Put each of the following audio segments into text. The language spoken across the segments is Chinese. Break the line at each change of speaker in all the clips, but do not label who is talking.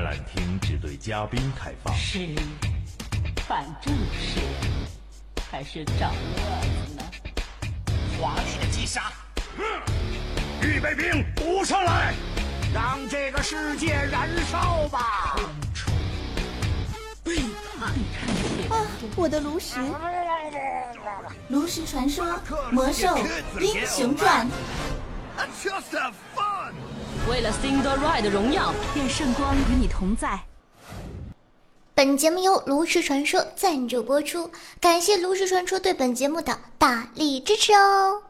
展览厅只对嘉宾开放。
是反正是还是找乐子呢？
华丽的击杀，预备兵，补上来，让这个世界燃烧吧！
背叛
啊，我的炉石！炉石传说，魔兽英雄传。
为了 Cinderella 的荣耀，愿圣光与你同在。
本节目由炉石传说赞助播出，感谢炉石传说对本节目的大力支持哦。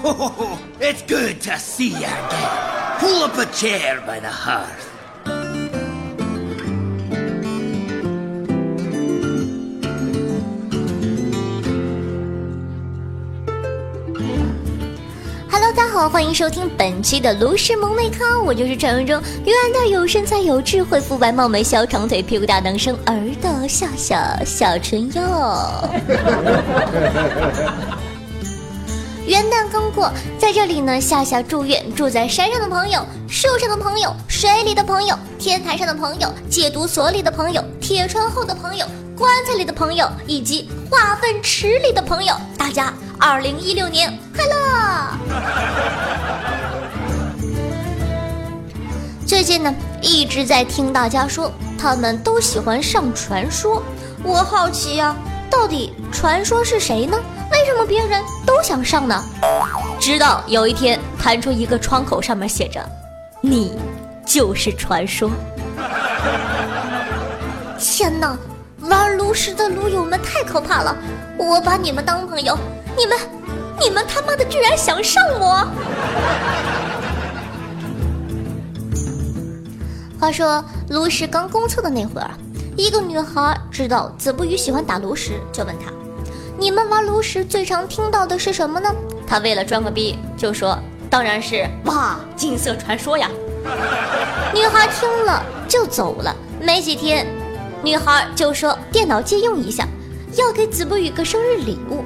Oh, it's good to see you again. Pull up a chair by the hearth.
大家好，欢迎收听本期的炉石萌妹咖，我就是传闻中永远的有身材、有智慧、肤白貌美、小长腿、屁股大、能生儿的笑笑小春哟。元旦刚过，在这里呢，夏夏祝愿住在山上的朋友、树上的朋友、水里的朋友、天台上的朋友、戒毒所里的朋友、铁窗后的朋友、棺材里的朋友，以及化粪池里的朋友，大家二零一六年快乐！呢，一直在听大家说，他们都喜欢上传说，我好奇呀，到底传说是谁呢？为什么别人都想上呢？直到有一天弹出一个窗口，上面写着：“你就是传说。”天哪，玩炉石的炉友们太可怕了！我把你们当朋友，你们，你们他妈的居然想上我！话说炉石刚公测的那会儿，一个女孩知道子不语喜欢打炉石，就问他。你们玩炉石最常听到的是什么呢？他为了装个逼就说：“当然是哇，金色传说呀！” 女孩听了就走了。没几天，女孩就说电脑借用一下，要给子不语个生日礼物。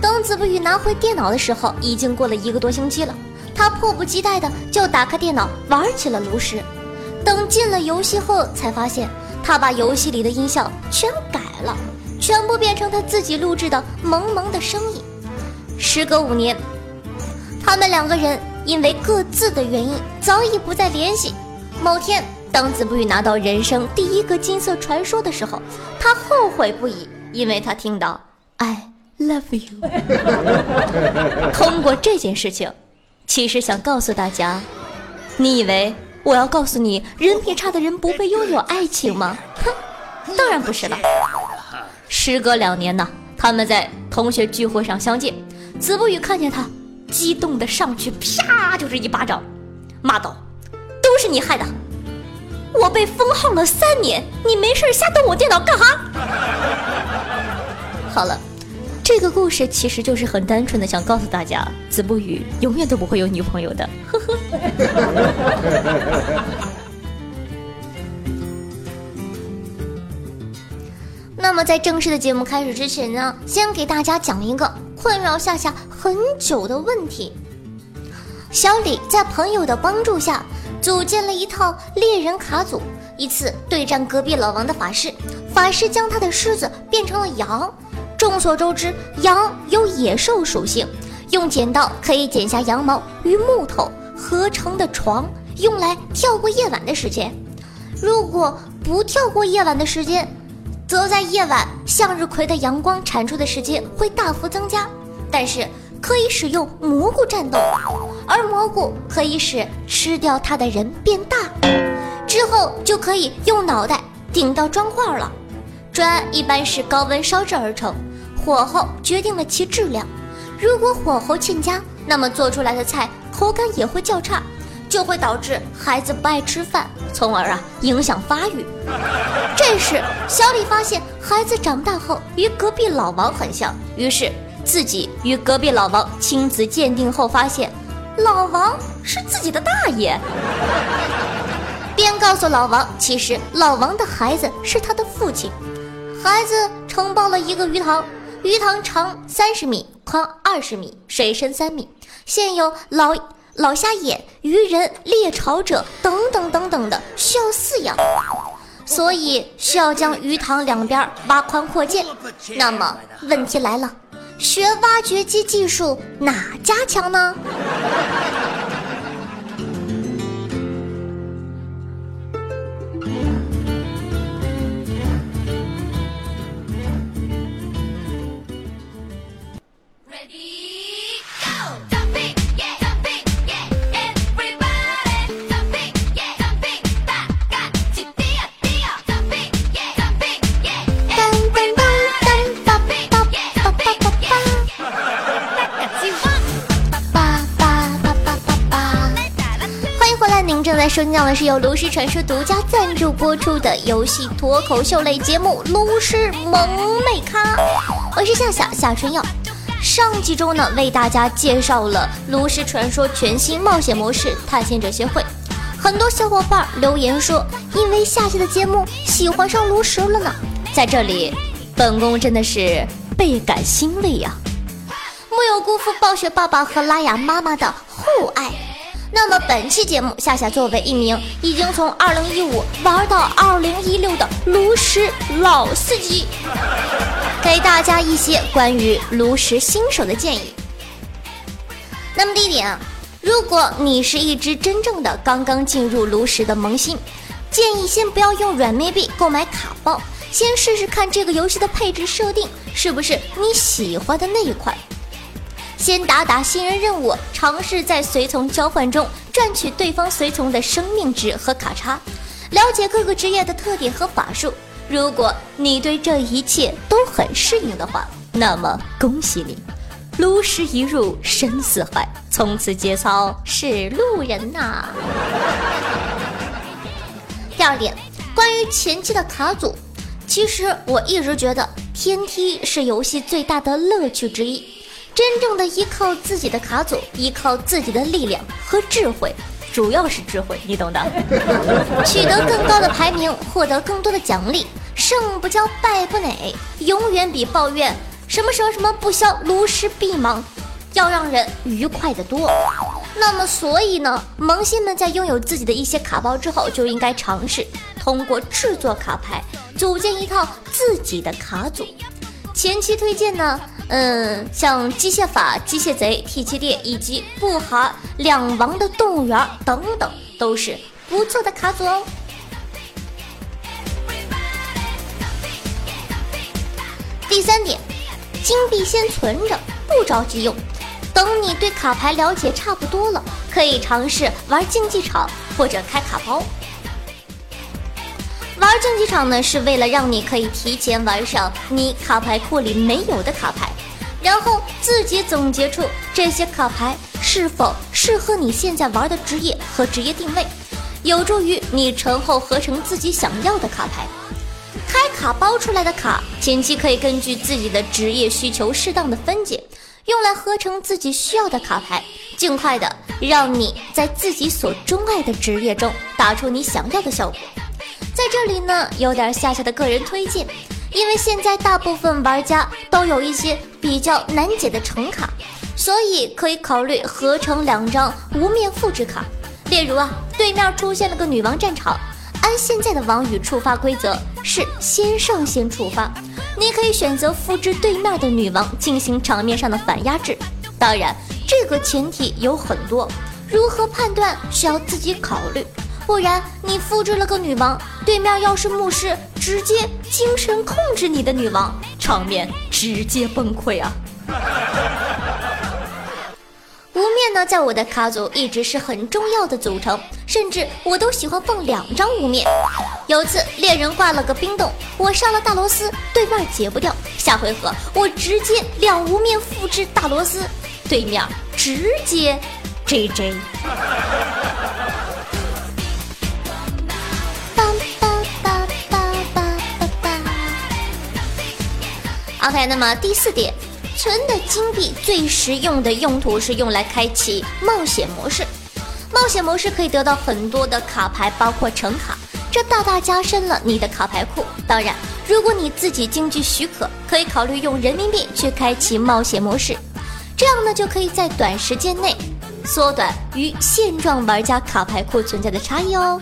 等子不语拿回电脑的时候，已经过了一个多星期了。他迫不及待的就打开电脑玩起了炉石。等进了游戏后，才发现他把游戏里的音效全改了。全部变成他自己录制的萌萌的声音。时隔五年，他们两个人因为各自的原因早已不再联系。某天，当子不语拿到人生第一个金色传说的时候，他后悔不已，因为他听到 “I love you”。通过这件事情，其实想告诉大家：你以为我要告诉你人品差的人不配拥有爱情吗？哼，当然不是了。时隔两年呢，他们在同学聚会上相见，子不语看见他，激动的上去啪就是一巴掌，骂道：“都是你害的！我被封号了三年，你没事瞎动我电脑干哈？” 好了，这个故事其实就是很单纯的想告诉大家，子不语永远都不会有女朋友的，呵呵。那么在正式的节目开始之前呢，先给大家讲一个困扰夏夏很久的问题。小李在朋友的帮助下组建了一套猎人卡组，一次对战隔壁老王的法师，法师将他的狮子变成了羊。众所周知，羊有野兽属性，用剪刀可以剪下羊毛与木头合成的床，用来跳过夜晚的时间。如果不跳过夜晚的时间，则在夜晚，向日葵的阳光产出的时间会大幅增加，但是可以使用蘑菇战斗，而蘑菇可以使吃掉它的人变大，之后就可以用脑袋顶到砖块了。砖一般是高温烧制而成，火候决定了其质量。如果火候欠佳，那么做出来的菜口感也会较差。就会导致孩子不爱吃饭，从而啊影响发育。这时，小李发现孩子长大后与隔壁老王很像，于是自己与隔壁老王亲子鉴定后发现，老王是自己的大爷，便告诉老王，其实老王的孩子是他的父亲。孩子承包了一个鱼塘，鱼塘长三十米，宽二十米，水深三米，现有老老虾眼、鱼人、猎潮者等等等等的需要饲养，所以需要将鱼塘两边挖宽扩建。那么问题来了，学挖掘机技术哪家强呢？正在收听到的是由炉石传说独家赞助播出的游戏脱口秀类节目《炉石萌妹咖》，我是夏夏夏春耀。上几周呢，为大家介绍了炉石传说全新冒险模式探险者协会，很多小伙伴留言说，因为下期的节目喜欢上炉石了呢。在这里，本宫真的是倍感欣慰呀，木有辜负暴雪爸爸和拉雅妈妈的厚爱。那么本期节目，夏夏作为一名已经从二零一五玩到二零一六的炉石老司机，给大家一些关于炉石新手的建议。那么第一点啊，如果你是一只真正的刚刚进入炉石的萌新，建议先不要用软妹币购买卡包，先试试看这个游戏的配置设定是不是你喜欢的那一款。先打打新人任务，尝试在随从交换中赚取对方随从的生命值和卡差，了解各个职业的特点和法术。如果你对这一切都很适应的话，那么恭喜你，炉石一入深似海，从此节操是路人呐。第二点，关于前期的卡组，其实我一直觉得天梯是游戏最大的乐趣之一。真正的依靠自己的卡组，依靠自己的力量和智慧，主要是智慧，你懂的。取得更高的排名，获得更多的奖励，胜不骄，败不馁，永远比抱怨什么什么什么不消，炉石必忙，要让人愉快的多。那么，所以呢，萌新们在拥有自己的一些卡包之后，就应该尝试通过制作卡牌，组建一套自己的卡组。前期推荐呢，嗯，像机械法、机械贼、T 七列以及布哈两王的动物园等等，都是不错的卡组哦。第三点，金币先存着，不着急用，等你对卡牌了解差不多了，可以尝试玩竞技场或者开卡包。玩竞技场呢，是为了让你可以提前玩上你卡牌库里没有的卡牌，然后自己总结出这些卡牌是否适合你现在玩的职业和职业定位，有助于你成后合成自己想要的卡牌。开卡包出来的卡，前期可以根据自己的职业需求适当的分解，用来合成自己需要的卡牌，尽快的让你在自己所钟爱的职业中打出你想要的效果。在这里呢，有点夏夏的个人推荐，因为现在大部分玩家都有一些比较难解的橙卡，所以可以考虑合成两张无面复制卡。例如啊，对面出现了个女王战场，按现在的网语触发规则是先上先触发，你可以选择复制对面的女王进行场面上的反压制。当然，这个前提有很多，如何判断需要自己考虑。不然你复制了个女王，对面要是牧师，直接精神控制你的女王，场面直接崩溃啊！无面呢，在我的卡组一直是很重要的组成，甚至我都喜欢放两张无面。有次猎人挂了个冰冻，我上了大螺丝，对面解不掉，下回合我直接两无面复制大螺丝，对面直接 GG。OK，那么第四点，存的金币最实用的用途是用来开启冒险模式。冒险模式可以得到很多的卡牌，包括橙卡，这大大加深了你的卡牌库。当然，如果你自己经济许可，可以考虑用人民币去开启冒险模式，这样呢就可以在短时间内缩短与现状玩家卡牌库存在的差异哦。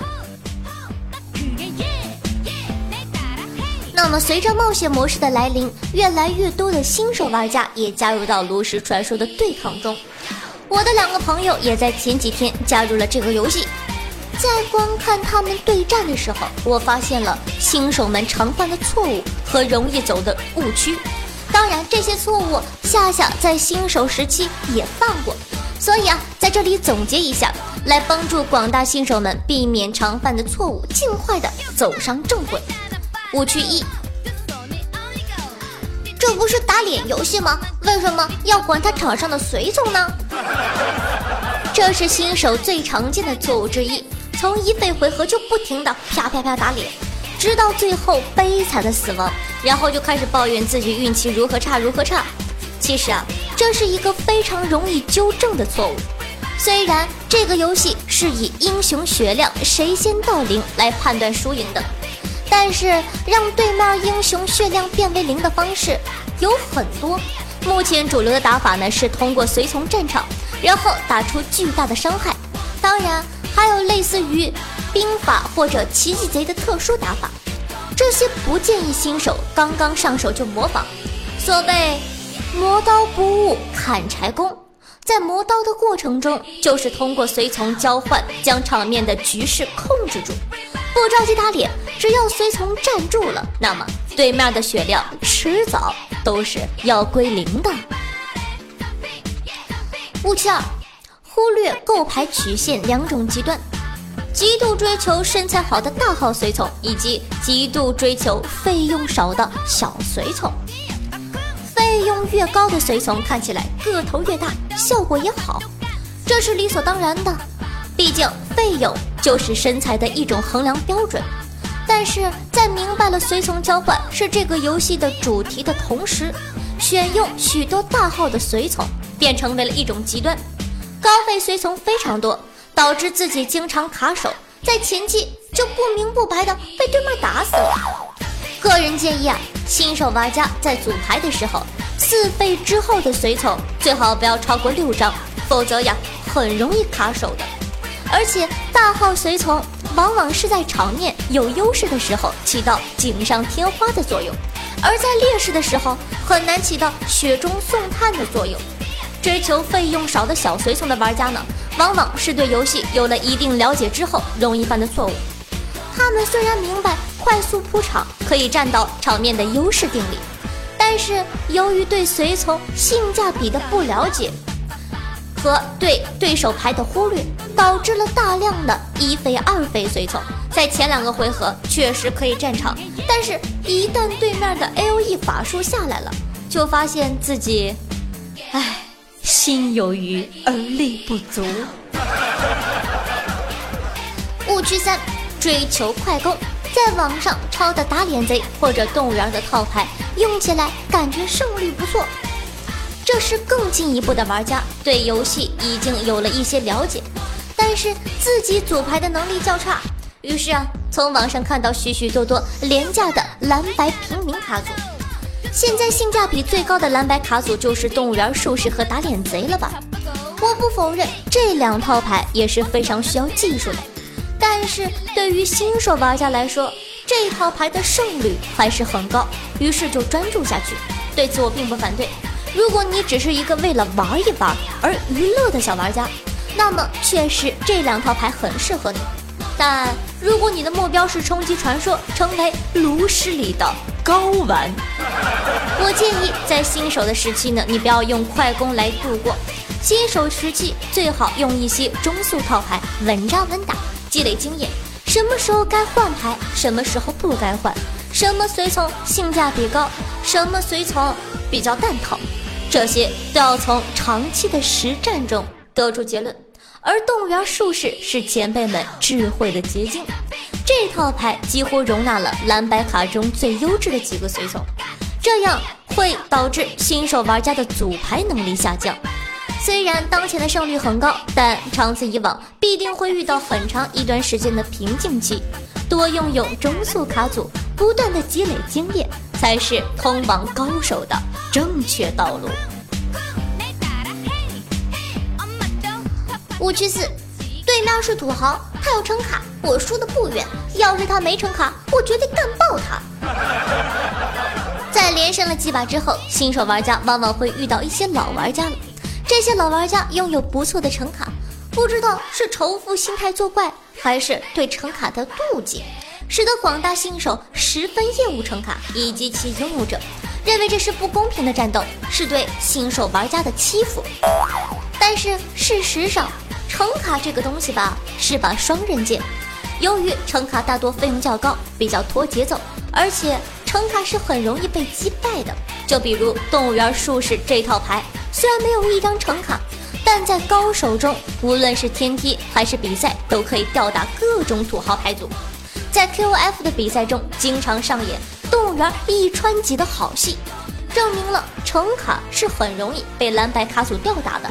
那么，随着冒险模式的来临，越来越多的新手玩家也加入到炉石传说的对抗中。我的两个朋友也在前几天加入了这个游戏。在观看他们对战的时候，我发现了新手们常犯的错误和容易走的误区。当然，这些错误夏夏在新手时期也犯过，所以啊，在这里总结一下，来帮助广大新手们避免常犯的错误，尽快的走上正轨。误区一，这不是打脸游戏吗？为什么要管他场上的随从呢？这是新手最常见的错误之一，从一费回合就不停的啪啪啪打脸，直到最后悲惨的死亡，然后就开始抱怨自己运气如何差如何差。其实啊，这是一个非常容易纠正的错误。虽然这个游戏是以英雄血量谁先到零来判断输赢的。但是让对面英雄血量变为零的方式有很多。目前主流的打法呢是通过随从战场，然后打出巨大的伤害。当然还有类似于兵法或者奇迹贼的特殊打法，这些不建议新手刚刚上手就模仿。所谓磨刀不误砍柴工，在磨刀的过程中，就是通过随从交换将场面的局势控制住。不着急打脸，只要随从站住了，那么对面的血量迟早都是要归零的。误区二：忽略购牌曲线两种极端，极度追求身材好的大号随从，以及极度追求费用少的小随从。费用越高的随从看起来个头越大，效果也好，这是理所当然的。毕竟费用就是身材的一种衡量标准，但是在明白了随从交换是这个游戏的主题的同时，选用许多大号的随从便成为了一种极端，高费随从非常多，导致自己经常卡手，在前期就不明不白的被对面打死了。个人建议啊，新手玩家在组牌的时候，四费之后的随从最好不要超过六张，否则呀，很容易卡手的。而且大号随从往往是在场面有优势的时候起到锦上添花的作用，而在劣势的时候很难起到雪中送炭的作用。追求费用少的小随从的玩家呢，往往是对游戏有了一定了解之后容易犯的错误。他们虽然明白快速铺场可以占到场面的优势定理，但是由于对随从性价比的不了解。和对对手牌的忽略，导致了大量的一费二费随从，在前两个回合确实可以战场，但是，一旦对面的 A O E 法术下来了，就发现自己，唉，心有余而力不足。误区三：追求快攻，在网上抄的打脸贼或者动物园的套牌，用起来感觉胜率不错。这是更进一步的玩家对游戏已经有了一些了解，但是自己组牌的能力较差，于是啊，从网上看到许许多多廉价的蓝白平民卡组。现在性价比最高的蓝白卡组就是动物园术士和打脸贼了吧？我不否认这两套牌也是非常需要技术的，但是对于新手玩家来说，这套牌的胜率还是很高，于是就专注下去。对此我并不反对。如果你只是一个为了玩一玩而娱乐的小玩家，那么确实这两套牌很适合你。但如果你的目标是冲击传说，成为炉石里的高玩，我建议在新手的时期呢，你不要用快攻来度过。新手时期最好用一些中速套牌，稳扎稳打，积累经验。什么时候该换牌，什么时候不该换，什么随从性价比高，什么随从比较蛋疼。这些都要从长期的实战中得出结论，而动物园术士是前辈们智慧的结晶。这套牌几乎容纳了蓝白卡中最优质的几个随从，这样会导致新手玩家的组牌能力下降。虽然当前的胜率很高，但长此以往必定会遇到很长一段时间的瓶颈期。多用用中速卡组，不断的积累经验，才是通往高手的正确道路。误区四，对面是土豪，他有橙卡，我输的不远。要是他没橙卡，我绝对干爆他。在连胜了几把之后，新手玩家往往会遇到一些老玩家了。这些老玩家拥有不错的橙卡，不知道是仇富心态作怪，还是对橙卡的妒忌，使得广大新手十分厌恶橙卡以及其拥有者，认为这是不公平的战斗，是对新手玩家的欺负。但是事实上，橙卡这个东西吧，是把双刃剑。由于橙卡大多费用较高，比较拖节奏，而且。橙卡是很容易被击败的，就比如动物园术士这套牌，虽然没有一张橙卡，但在高手中，无论是天梯还是比赛，都可以吊打各种土豪牌组。在 QOF 的比赛中，经常上演动物园一穿几的好戏，证明了橙卡是很容易被蓝白卡组吊打的。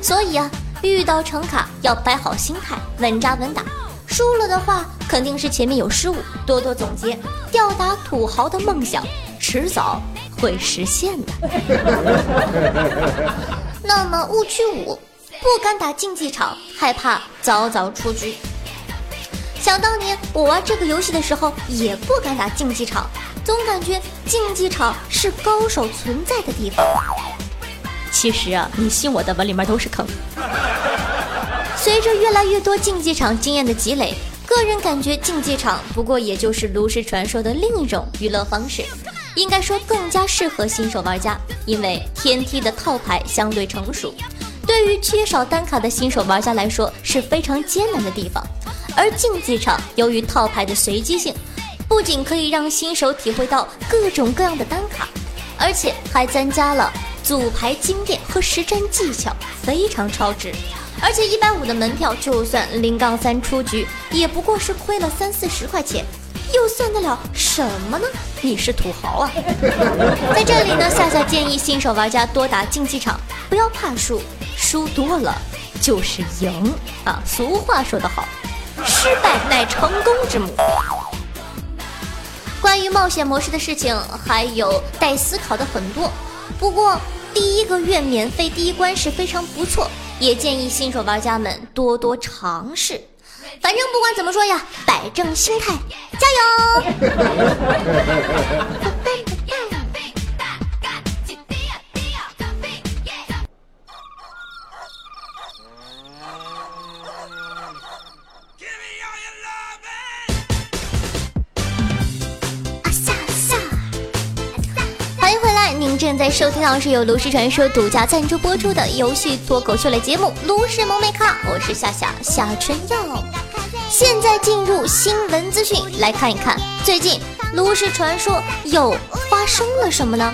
所以啊，遇到橙卡要摆好心态，稳扎稳打。输了的话，肯定是前面有失误，多多总结，吊打土豪的梦想迟早会实现的。那么误区五，不敢打竞技场，害怕早早出局。想当年我玩这个游戏的时候，也不敢打竞技场，总感觉竞技场是高手存在的地方。其实啊，你信我的吧，里面都是坑。随着越来越多竞技场经验的积累，个人感觉竞技场不过也就是炉石传说的另一种娱乐方式，应该说更加适合新手玩家，因为天梯的套牌相对成熟，对于缺少单卡的新手玩家来说是非常艰难的地方。而竞技场由于套牌的随机性，不仅可以让新手体会到各种各样的单卡，而且还增加了组牌经验和实战技巧，非常超值。而且一百五的门票，就算零杠三出局，也不过是亏了三四十块钱，又算得了什么呢？你是土豪啊！在这里呢，夏夏建议新手玩家多打竞技场，不要怕输，输多了就是赢啊！俗话说得好，失败乃成功之母。关于冒险模式的事情，还有待思考的很多。不过第一个月免费第一关是非常不错。也建议新手玩家们多多尝试，反正不管怎么说呀，摆正心态，加油！正在收听到是由炉石传说独家赞助播出的游戏脱口秀类节目《炉石萌妹咖》，我是夏夏夏春耀。现在进入新闻资讯，来看一看最近炉石传说又发生了什么呢？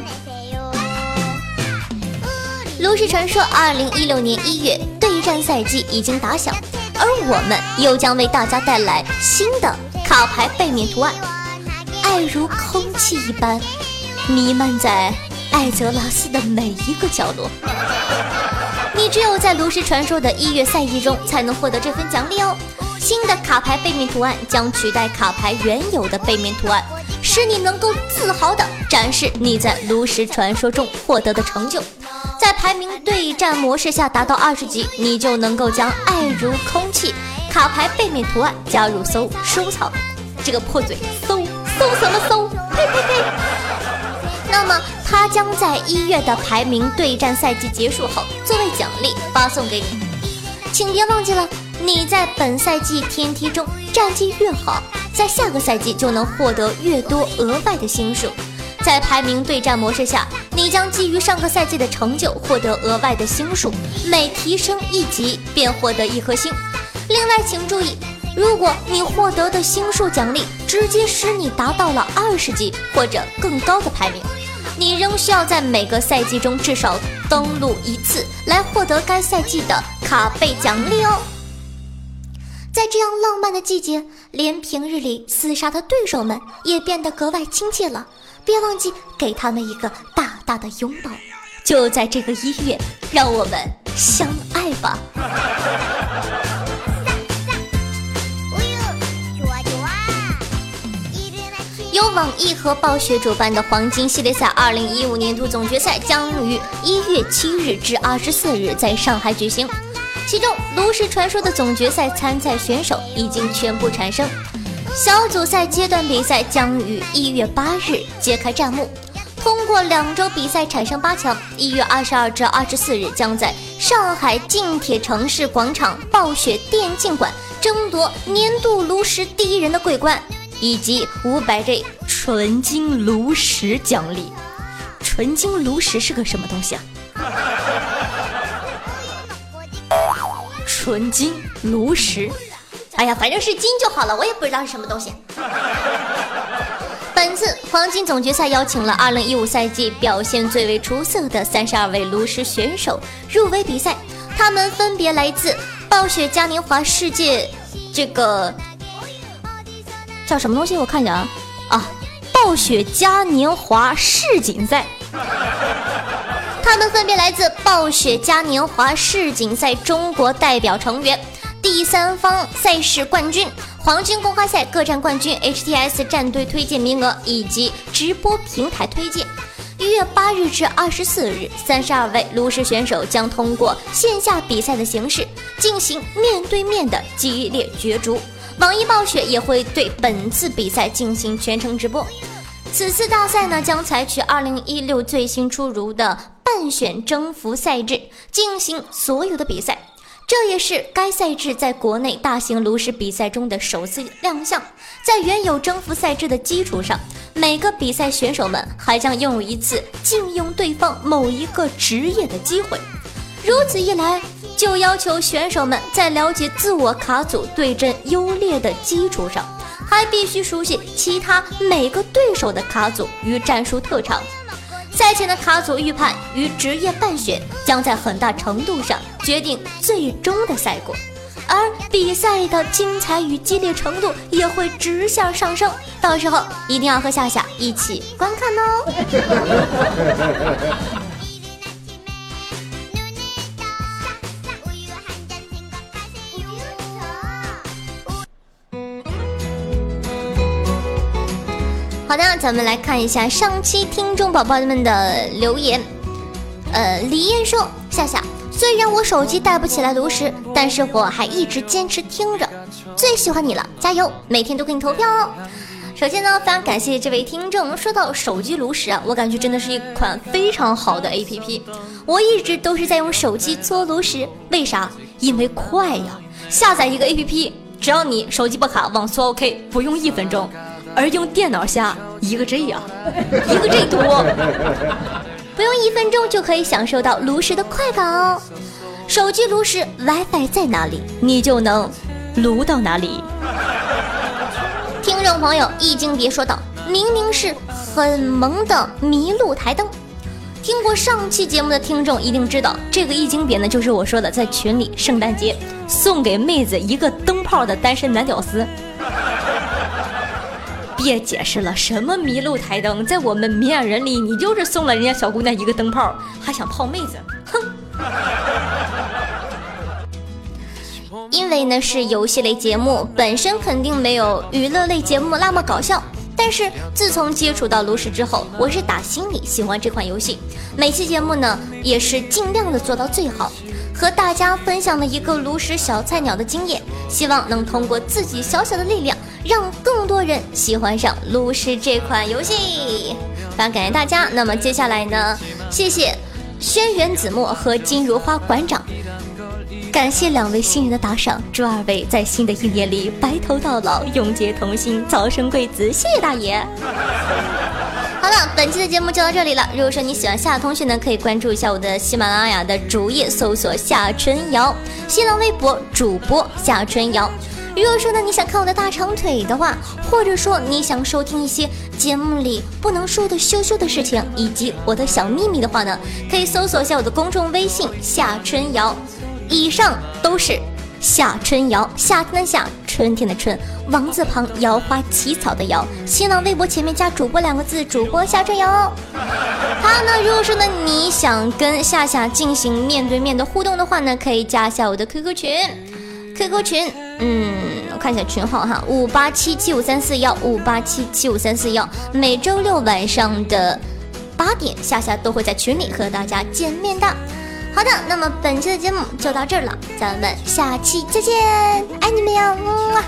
炉石传说二零一六年一月对战赛季已经打响，而我们又将为大家带来新的卡牌背面图案，爱如空气一般弥漫在。艾泽拉斯的每一个角落，你只有在炉石传说的一月赛季中才能获得这份奖励哦。新的卡牌背面图案将取代卡牌原有的背面图案，使你能够自豪地展示你在炉石传说中获得的成就。在排名对战模式下达到二十级，你就能够将爱如空气卡牌背面图案加入搜收藏。这个破嘴，搜搜什么搜？呸呸呸！那么。它将在一月的排名对战赛季结束后，作为奖励发送给你。请别忘记了，你在本赛季天梯中战绩越好，在下个赛季就能获得越多额外的星数。在排名对战模式下，你将基于上个赛季的成就获得额外的星数，每提升一级便获得一颗星。另外，请注意，如果你获得的星数奖励直接使你达到了二十级或者更高的排名。你仍需要在每个赛季中至少登录一次，来获得该赛季的卡背奖励哦。在这样浪漫的季节，连平日里厮杀的对手们也变得格外亲切了。别忘记给他们一个大大的拥抱。就在这个一月，让我们相爱吧。由网易和暴雪主办的黄金系列赛二零一五年度总决赛将于一月七日至二十四日在上海举行。其中，炉石传说的总决赛参赛选手已经全部产生，小组赛阶段比赛将于一月八日揭开战幕。通过两周比赛产生八强，一月二十二至二十四日将在上海近铁城市广场暴雪电竞馆争夺年度炉石第一人的桂冠，以及五百 G 纯金炉石奖励。纯金炉石是个什么东西啊？纯金炉石，哎呀，反正是金就好了，我也不知道是什么东西。本次黄金总决赛邀请了2015赛季表现最为出色的32位炉石选手入围比赛，他们分别来自暴雪嘉年华世界这个叫什么东西？我看一下啊啊，暴雪嘉年华世锦赛，他们分别来自暴雪嘉年华世锦赛中国代表成员。第三方赛事冠军、黄金公开赛各站冠军、HTS 战队推荐名额以及直播平台推荐。一月八日至二十四日，三十二位炉石选手将通过线下比赛的形式进行面对面的激烈角逐。网易暴雪也会对本次比赛进行全程直播。此次大赛呢，将采取二零一六最新出炉的半选征服赛制进行所有的比赛。这也是该赛制在国内大型炉石比赛中的首次亮相。在原有征服赛制的基础上，每个比赛选手们还将拥有一次禁用对方某一个职业的机会。如此一来，就要求选手们在了解自我卡组对阵优劣的基础上，还必须熟悉其他每个对手的卡组与战术特长。赛前的卡组预判与职业半选将在很大程度上决定最终的赛果，而比赛的精彩与激烈程度也会直线上升。到时候一定要和夏夏一起观看哦。好的，咱们来看一下上期听众宝宝们的留言。呃，李艳说：夏夏，虽然我手机带不起来炉石，但是我还一直坚持听着，最喜欢你了，加油，每天都给你投票哦。首先呢，非常感谢这位听众。说到手机炉石啊，我感觉真的是一款非常好的 APP，我一直都是在用手机做炉石，为啥？因为快呀！下载一个 APP，只要你手机不卡，网速 OK，不用一分钟。而用电脑下一个 G 呀，一个 G 多，不用一分钟就可以享受到炉石的快感哦。手机炉石 WiFi 在哪里，你就能炉到哪里。听众朋友，易经别说道，明明是很萌的麋鹿台灯。听过上期节目的听众一定知道，这个易经别呢，就是我说的在群里圣诞节送给妹子一个灯泡的单身男屌丝。别解释了，什么迷路台灯，在我们明眼人里，你就是送了人家小姑娘一个灯泡，还想泡妹子，哼！因为呢是游戏类节目，本身肯定没有娱乐类节目那么搞笑。但是自从接触到炉石之后，我是打心里喜欢这款游戏。每期节目呢，也是尽量的做到最好，和大家分享了一个炉石小菜鸟的经验，希望能通过自己小小的力量。让更多人喜欢上炉石这款游戏，非常感谢大家。那么接下来呢？谢谢轩辕子墨和金如花馆长，感谢两位新人的打赏，祝二位在新的一年里白头到老，永结同心，早生贵子。谢谢大爷。好了，本期的节目就到这里了。如果说你喜欢夏同学呢，可以关注一下我的喜马拉雅的主页，搜索夏春瑶，新浪微博主播夏春瑶。如果说呢，你想看我的大长腿的话，或者说你想收听一些节目里不能说的羞羞的事情，以及我的小秘密的话呢，可以搜索一下我的公众微信夏春瑶。以上都是夏春瑶，夏天的夏，春天的春，王字旁，瑶花起草的瑶。新浪微博前面加主播两个字，主播夏春瑶。好，那如果说呢，你想跟夏夏进行面对面的互动的话呢，可以加一下我的 QQ 群 QQ 群，嗯，我看一下群号哈，五八七七五三四幺，五八七七五三四幺，每周六晚上的八点，夏夏都会在群里和大家见面的。好的，那么本期的节目就到这儿了，咱们下期再见，爱你们哟，么么。